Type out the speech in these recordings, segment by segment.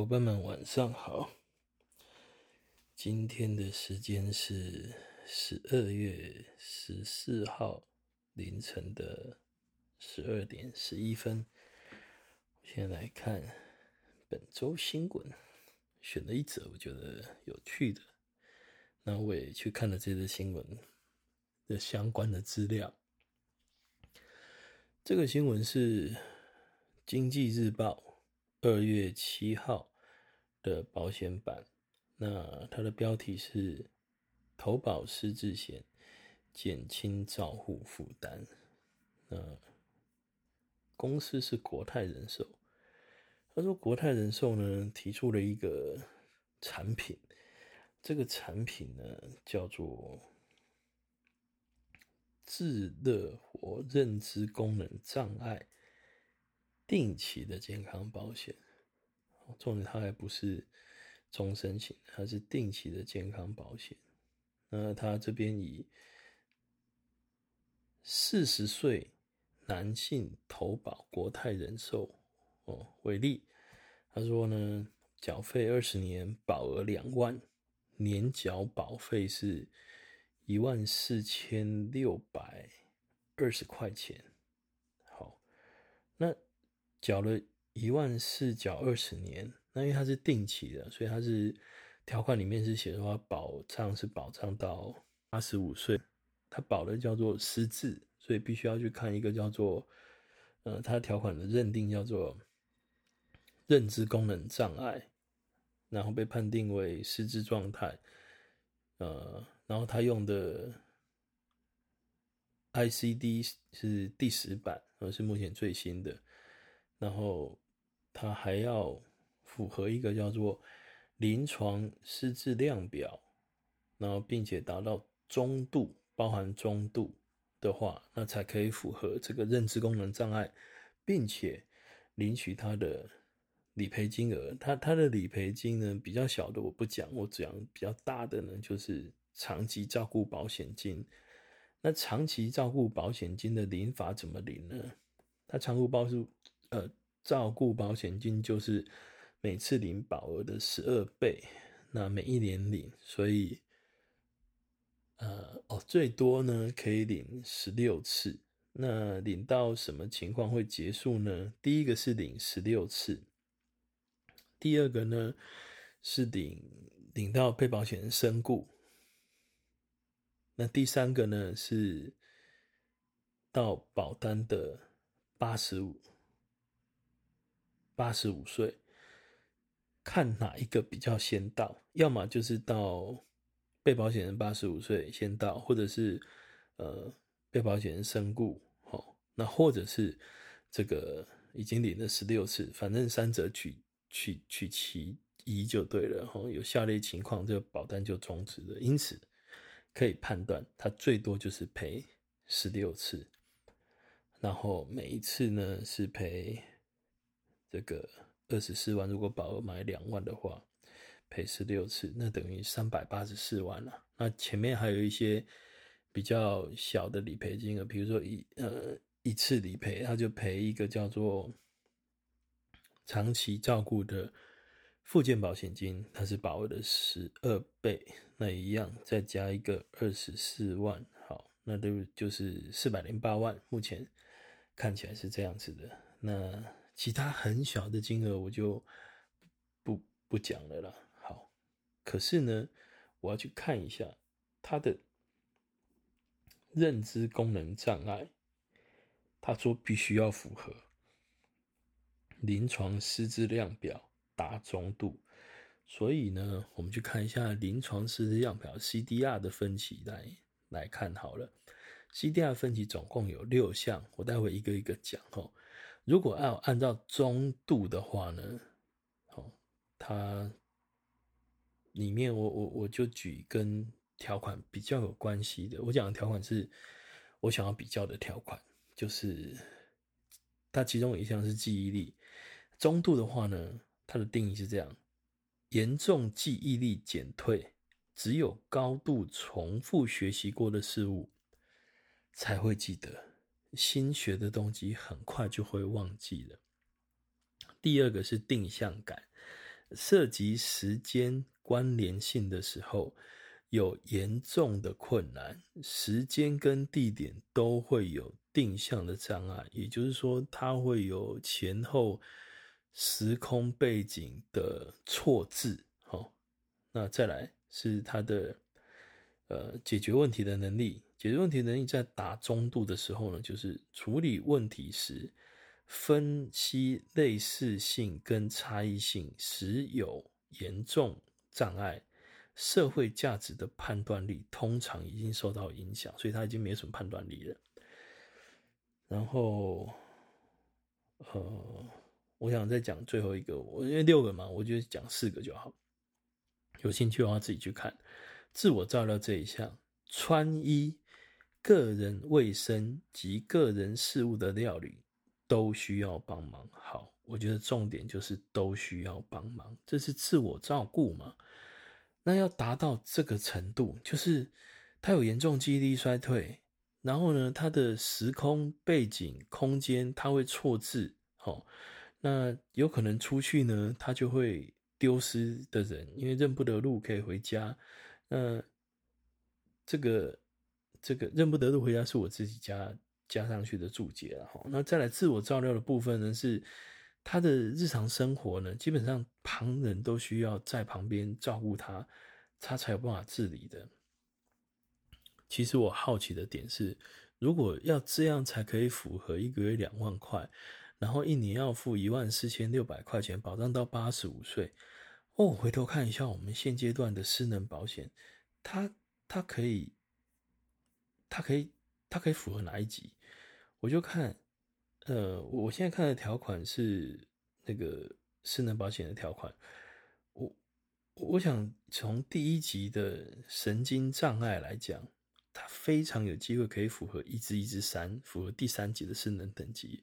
伙伴们晚上好，今天的时间是十二月十四号凌晨的十二点十一分。我现在来看本周新闻，选了一则我觉得有趣的，那我也去看了这则新闻的相关的资料。这个新闻是《经济日报》二月七号的保险版，那它的标题是“投保失智险，减轻照护负担”。那公司是国泰人寿。他说，国泰人寿呢提出了一个产品，这个产品呢叫做。智乐活认知功能障碍定期的健康保险，重点它还不是终身型，它是定期的健康保险。那他这边以四十岁男性投保国泰人寿哦为例，他说呢，缴费二十年，保额两万，年缴保费是。一万四千六百二十块钱，好，那缴了一万四，缴二十年，那因为它是定期的，所以它是条款里面是写的话，保障是保障到八十五岁，它保的叫做失智，所以必须要去看一个叫做，呃，它条款的认定叫做认知功能障碍，然后被判定为失智状态，呃。然后他用的 ICD 是第十版，而是目前最新的。然后他还要符合一个叫做临床失智量表，然后并且达到中度，包含中度的话，那才可以符合这个认知功能障碍，并且领取他的理赔金额。他他的理赔金呢，比较小的我不讲，我讲比较大的呢，就是。长期照顾保险金，那长期照顾保险金的领法怎么领呢？它长顾包是呃照顾保险金就是每次领保额的十二倍，那每一年领，所以呃哦最多呢可以领十六次。那领到什么情况会结束呢？第一个是领十六次，第二个呢是领领到被保险人身故。那第三个呢是到保单的八十五八十五岁，看哪一个比较先到，要么就是到被保险人八十五岁先到，或者是呃被保险人身故，好，那或者是这个已经领了十六次，反正三者取取取其一就对了，哈，有下列情况，这个保单就终止了，因此。可以判断，他最多就是赔十六次，然后每一次呢是赔这个二十四万。如果保额买两万的话，赔十六次，那等于三百八十四万了。那前面还有一些比较小的理赔金额，比如说一呃一次理赔，他就赔一个叫做长期照顾的。附件保险金，它是保额的十二倍，那一样再加一个二十四万，好，那都就是四百零八万。目前看起来是这样子的。那其他很小的金额我就不不讲了啦。好，可是呢，我要去看一下他的认知功能障碍，他说必须要符合临床失智量表。达中度，所以呢，我们去看一下临床失智量表 CDR 的分级来来看好了。CDR 分级总共有六项，我待会一个一个讲哦。如果要按照中度的话呢，哦，它里面我我我就举跟条款比较有关系的。我讲的条款是我想要比较的条款，就是它其中有一项是记忆力。中度的话呢，它的定义是这样：严重记忆力减退，只有高度重复学习过的事物才会记得，新学的东西很快就会忘记了。第二个是定向感，涉及时间关联性的时候，有严重的困难，时间跟地点都会有定向的障碍，也就是说，它会有前后时空背景的错置。好，那再来是它的呃解决问题的能力，解决问题能力在打中度的时候呢，就是处理问题时。分析类似性跟差异性时有严重障碍，社会价值的判断力通常已经受到影响，所以他已经没什么判断力了。然后，呃，我想再讲最后一个，我因为六个嘛，我就讲四个就好。有兴趣的话自己去看。自我照料这一项，穿衣、个人卫生及个人事务的料理。都需要帮忙。好，我觉得重点就是都需要帮忙，这是自我照顾嘛。那要达到这个程度，就是他有严重记忆力衰退，然后呢，他的时空背景、空间他会错置，好，那有可能出去呢，他就会丢失的人，因为认不得路可以回家。那这个这个认不得路回家是我自己加。加上去的注解了哈，那再来自我照料的部分呢，是他的日常生活呢，基本上旁人都需要在旁边照顾他，他才有办法自理的。其实我好奇的点是，如果要这样才可以符合一个月两万块，然后一年要付一万四千六百块钱，保障到八十五岁。哦，回头看一下我们现阶段的失能保险，它它可以，它可以，它可以符合哪一级？我就看，呃，我现在看的条款是那个失能保险的条款。我我想从第一级的神经障碍来讲，它非常有机会可以符合一至一至三，符合第三级的失能等级，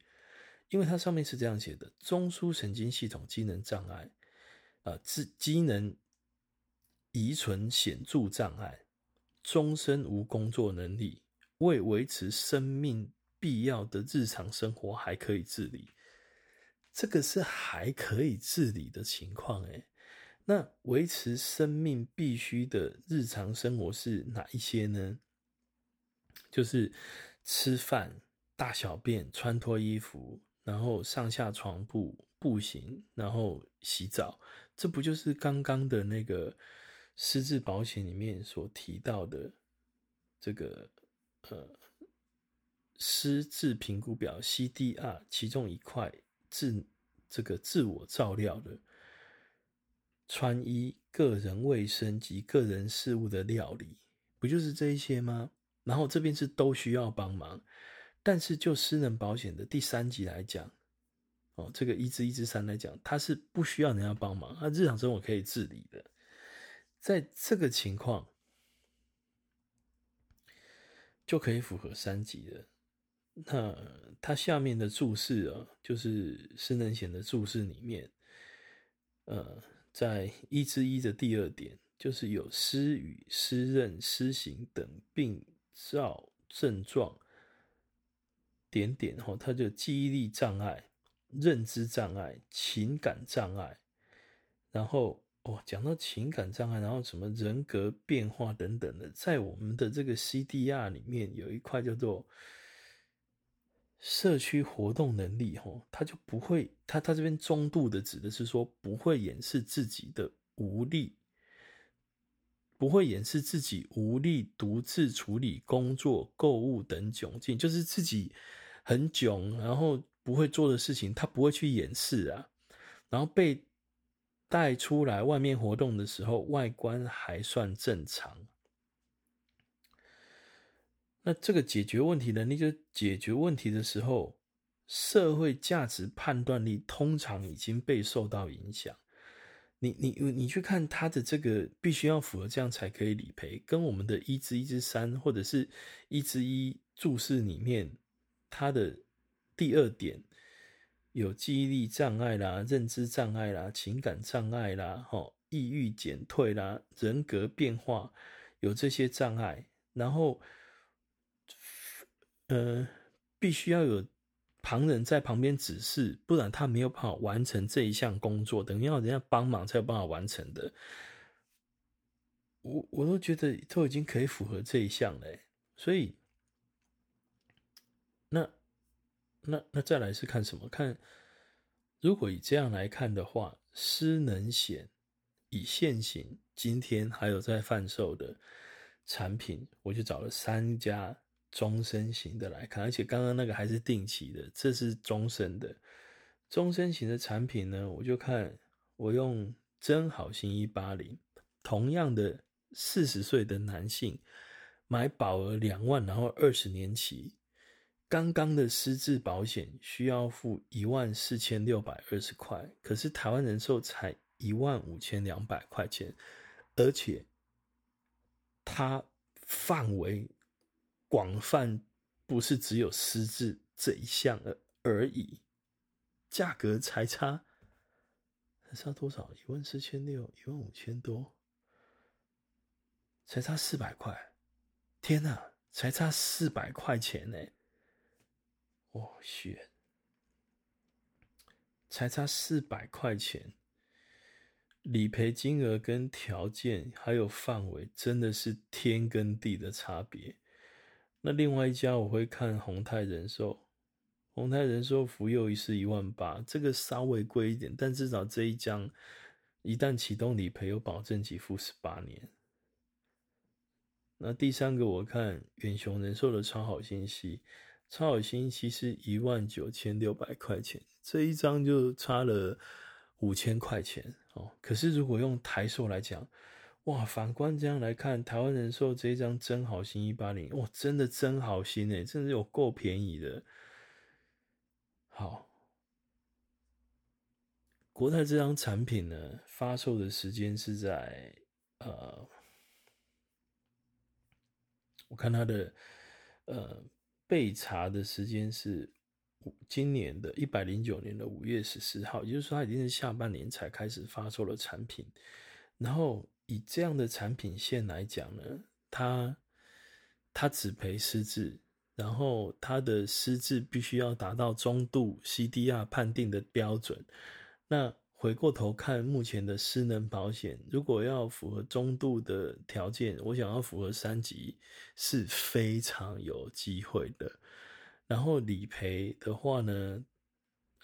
因为它上面是这样写的：中枢神经系统机能障碍，啊，机机能遗存显著障碍，终身无工作能力，为维持生命。必要的日常生活还可以自理，这个是还可以自理的情况诶。那维持生命必须的日常生活是哪一些呢？就是吃饭、大小便、穿脱衣服，然后上下床铺、步行，然后洗澡。这不就是刚刚的那个失智保险里面所提到的这个呃？失智评估表 CDR 其中一块自这个自我照料的穿衣、个人卫生及个人事务的料理，不就是这一些吗？然后这边是都需要帮忙，但是就失能保险的第三级来讲，哦，这个一至一至三来讲，它是不需要人家帮忙，它日常生活可以自理的。在这个情况，就可以符合三级的。那它下面的注释啊，就是失能险的注释里面，呃，在一之一的第二点，就是有失语、失认、失行等病灶症状，点点哈，他就记忆力障碍、认知障碍、情感障碍，然后哦，讲到情感障碍，然后什么人格变化等等的，在我们的这个 CDR 里面有一块叫做。社区活动能力，吼，他就不会，他他这边中度的指的是说不会掩饰自己的无力，不会掩饰自己无力独自处理工作、购物等窘境，就是自己很囧，然后不会做的事情，他不会去掩饰啊。然后被带出来外面活动的时候，外观还算正常。那这个解决问题能力，就解决问题的时候，社会价值判断力通常已经被受到影响。你你你去看他的这个，必须要符合这样才可以理赔，跟我们的一至一至三或者是一至一注释里面，他的第二点有记忆力障碍啦、认知障碍啦、情感障碍啦、吼抑郁减退啦、人格变化有这些障碍，然后。呃，必须要有旁人在旁边指示，不然他没有办法完成这一项工作，等于要人家帮忙才有办法完成的。我我都觉得都已经可以符合这一项了，所以那那那再来是看什么？看如果以这样来看的话，失能险以现行今天还有在贩售的产品，我就找了三家。终身型的来看，而且刚刚那个还是定期的，这是终身的。终身型的产品呢，我就看我用真好新一八零，同样的四十岁的男性，买保额两万，然后二十年期，刚刚的失智保险需要付一万四千六百二十块，可是台湾人寿才一万五千两百块钱，而且它范围。广泛不是只有失智这一项而而已，价格才差，还差多少？一万四千六，一万五千多，才差四百块！天哪，才差四百块钱呢！我去，才差四百块钱，理赔金额跟条件还有范围，真的是天跟地的差别。那另外一家我会看宏泰人寿，宏泰人寿福佑一是一万八，这个稍微贵一点，但至少这一张一旦启动理赔有保证给付十八年。那第三个我看远雄人寿的超好新息，超好新息是一万九千六百块钱，这一张就差了五千块钱哦。可是如果用台寿来讲，哇，反观这样来看，台湾人寿这一张真好新一八零，哇，真的真好新诶，真的有够便宜的。好，国泰这张产品呢，发售的时间是在呃，我看它的呃备查的时间是今年的一百零九年的五月十四号，也就是说，它已经是下半年才开始发售的产品，然后。以这样的产品线来讲呢，它它只赔失智，然后它的失智必须要达到中度 CDR 判定的标准。那回过头看目前的失能保险，如果要符合中度的条件，我想要符合三级是非常有机会的。然后理赔的话呢，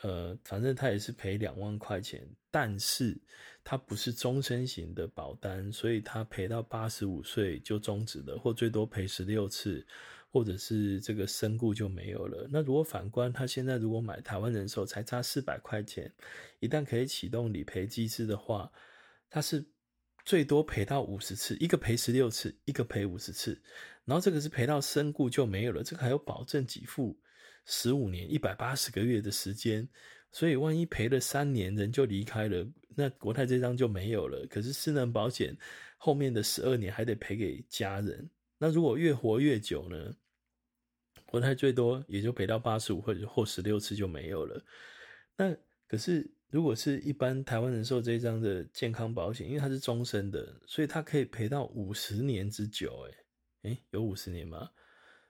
呃，反正他也是赔两万块钱，但是他不是终身型的保单，所以他赔到八十五岁就终止了，或最多赔十六次，或者是这个身故就没有了。那如果反观他现在如果买台湾人寿，才差四百块钱，一旦可以启动理赔机制的话，他是最多赔到五十次，一个赔十六次，一个赔五十次，然后这个是赔到身故就没有了，这个还有保证给付。十五年一百八十个月的时间，所以万一赔了三年人就离开了，那国泰这张就没有了。可是失能保险后面的十二年还得赔给家人。那如果越活越久呢？国泰最多也就赔到八十五或者或十六次就没有了。那可是如果是一般台湾人寿这张的健康保险，因为它是终身的，所以它可以赔到五十年之久。诶，诶，有五十年吗？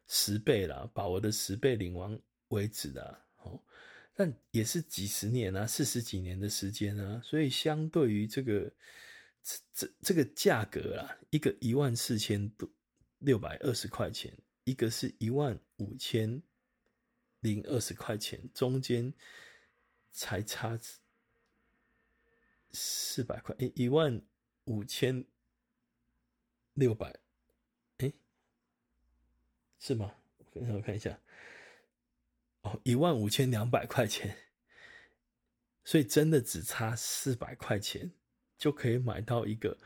十倍啦，把我的十倍领完为止的哦，但也是几十年啊，四十几年的时间啊，所以相对于这个这这这个价格啊，一个一万四千多六百二十块钱，一个是一万五千零二十块钱，中间才差四百块，一万五千六百。是吗？我看一下，哦，一万五千两百块钱，所以真的只差四百块钱就可以买到一个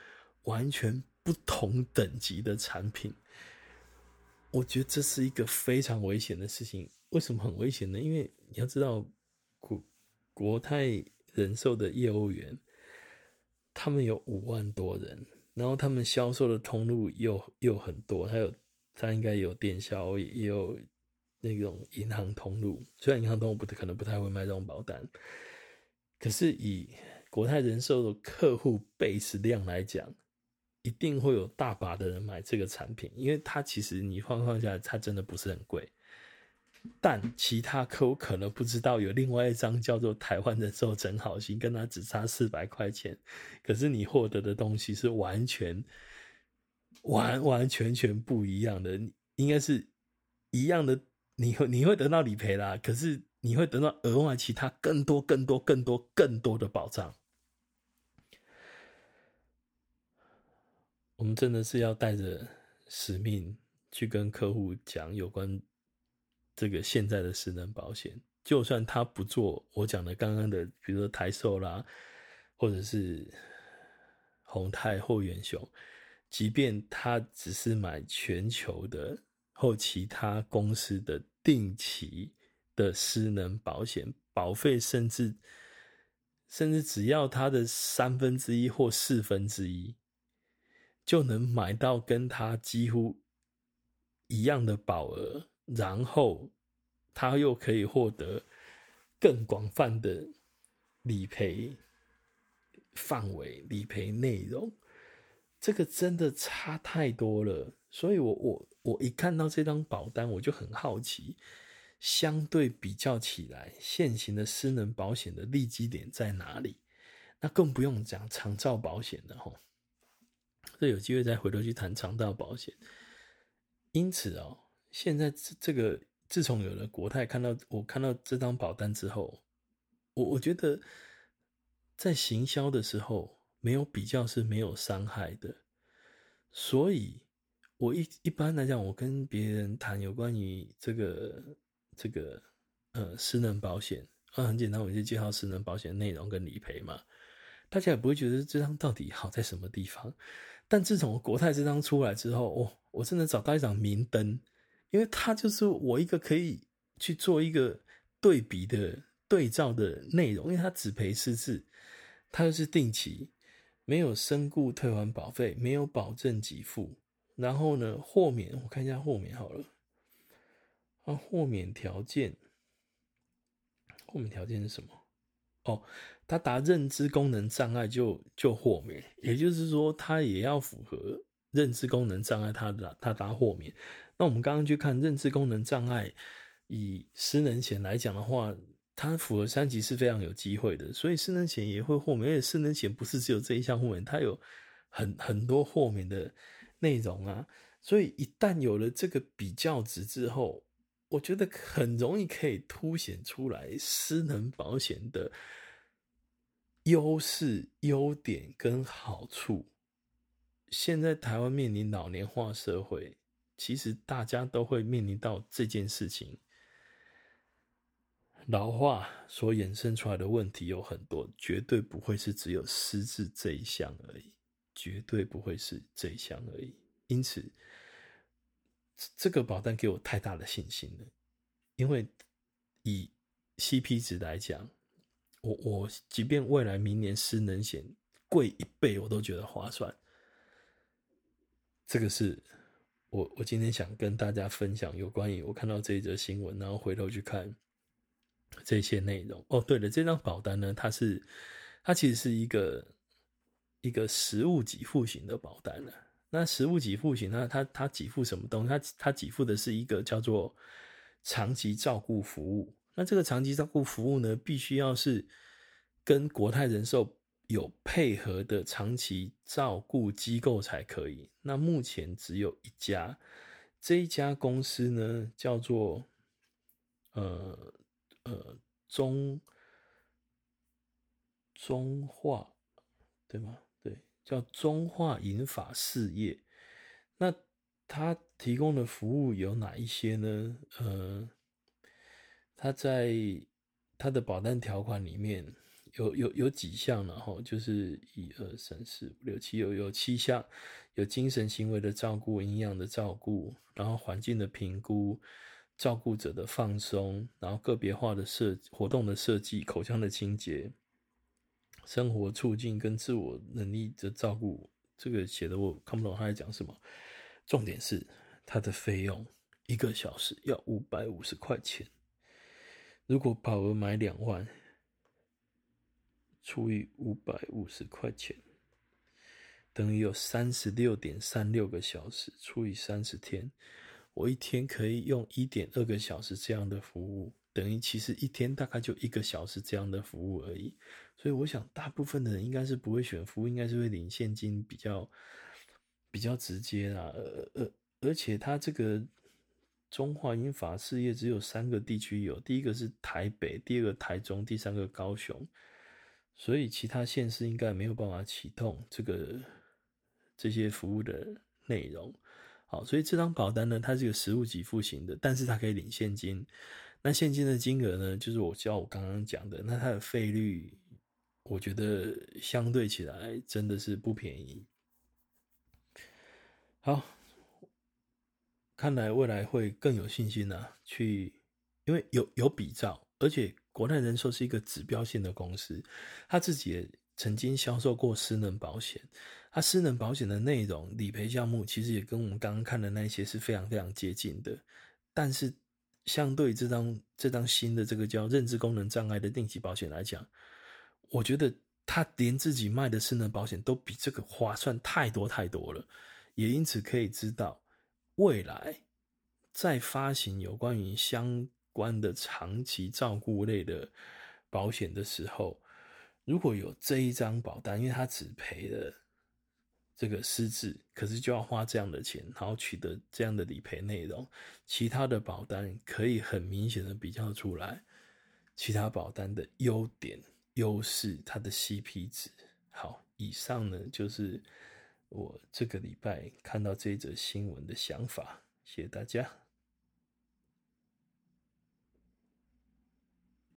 完全不同等级的产品。我觉得这是一个非常危险的事情。为什么很危险呢？因为你要知道，国国泰人寿的业务员，他们有五万多人，然后他们销售的通路又又很多，还有。他应该有电销，也有那种银行通路。虽然银行通路不可能不太会卖这种保单，可是以国泰人寿的客户 base 量来讲，一定会有大把的人买这个产品，因为它其实你换算下来，它真的不是很贵。但其他客户可能不知道有另外一张叫做台湾人寿真好心，跟他只差四百块钱，可是你获得的东西是完全完完全全不一样的，应该是一样的，你会你会得到理赔啦，可是你会得到额外其他更多更多更多更多的保障。我们真的是要带着使命去跟客户讲有关。这个现在的失能保险，就算他不做我讲的刚刚的，比如说台寿啦，或者是宏泰或远雄，即便他只是买全球的或其他公司的定期的失能保险，保费甚至甚至只要他的三分之一或四分之一，就能买到跟他几乎一样的保额。然后他又可以获得更广泛的理赔范围、理赔内容，这个真的差太多了。所以我我我一看到这张保单，我就很好奇，相对比较起来，现行的私能保险的利基点在哪里？那更不用讲长照保险了吼。这有机会再回头去谈长照保险。因此哦。现在这这个，自从有了国泰，看到我看到这张保单之后，我我觉得在行销的时候没有比较是没有伤害的，所以我一一般来讲，我跟别人谈有关于这个这个呃失能保险，啊很简单，我就介绍失能保险内容跟理赔嘛，大家也不会觉得这张到底好在什么地方。但自从国泰这张出来之后，哦，我真的找到一盏明灯。因为它就是我一个可以去做一个对比的对照的内容，因为它只赔失智，它又是定期，没有身故退还保费，没有保证给付，然后呢，豁免我看一下豁免好了，啊，豁免条件，豁免条件是什么？哦，他达认知功能障碍就就豁免，也就是说，他也要符合认知功能障碍，它的它达豁免。那我们刚刚去看认知功能障碍，以失能险来讲的话，它符合三级是非常有机会的，所以失能险也会豁免。而且失能险不是只有这一项豁免，它有很很多豁免的内容啊。所以一旦有了这个比较值之后，我觉得很容易可以凸显出来失能保险的优势、优点跟好处。现在台湾面临老年化社会。其实大家都会面临到这件事情，老化所衍生出来的问题有很多，绝对不会是只有失智这一项而已，绝对不会是这一项而已。因此，这个保单给我太大的信心了，因为以 CP 值来讲，我我即便未来明年失能险贵一倍，我都觉得划算。这个是。我我今天想跟大家分享有关于我看到这一则新闻，然后回头去看这些内容。哦，对了，这张保单呢，它是它其实是一个一个实物给付型的保单了。那实物给付型，那它它给付什么东西？它它给付的是一个叫做长期照顾服务。那这个长期照顾服务呢，必须要是跟国泰人寿。有配合的长期照顾机构才可以。那目前只有一家，这一家公司呢叫做呃呃中中化，对吗？对，叫中化银发事业。那他提供的服务有哪一些呢？呃，他在他的保单条款里面。有有有几项了哈，就是一二三四五六七，有有七项，有精神行为的照顾、营养的照顾，然后环境的评估、照顾者的放松，然后个别化的设活动的设计、口腔的清洁、生活促进跟自我能力的照顾。这个写的我看不懂他在讲什么，重点是它的费用一个小时要五百五十块钱，如果保额买两万。除以五百五十块钱，等于有三十六点三六个小时，除以三十天，我一天可以用一点二个小时这样的服务，等于其实一天大概就一个小时这样的服务而已。所以我想，大部分的人应该是不会选服务，应该是会领现金比较比较直接啦。而而而且，他这个中华银法事业只有三个地区有，第一个是台北，第二个台中，第三个高雄。所以其他县市应该没有办法启动这个这些服务的内容。好，所以这张保单呢，它是一个实物给付型的，但是它可以领现金。那现金的金额呢，就是我教我刚刚讲的，那它的费率，我觉得相对起来真的是不便宜。好，看来未来会更有信心啊，去，因为有有比照，而且国泰人寿是一个指标性的公司，他自己也曾经销售过失能保险。它失能保险的内容、理赔项目，其实也跟我们刚刚看的那些是非常非常接近的。但是，相对这张这张新的这个叫认知功能障碍的定期保险来讲，我觉得他连自己卖的失能保险都比这个划算太多太多了。也因此可以知道，未来在发行有关于相关的长期照顾类的保险的时候，如果有这一张保单，因为它只赔了。这个失智，可是就要花这样的钱，然后取得这样的理赔内容。其他的保单可以很明显的比较出来，其他保单的优点、优势，它的 CP 值。好，以上呢就是我这个礼拜看到这则新闻的想法，谢谢大家。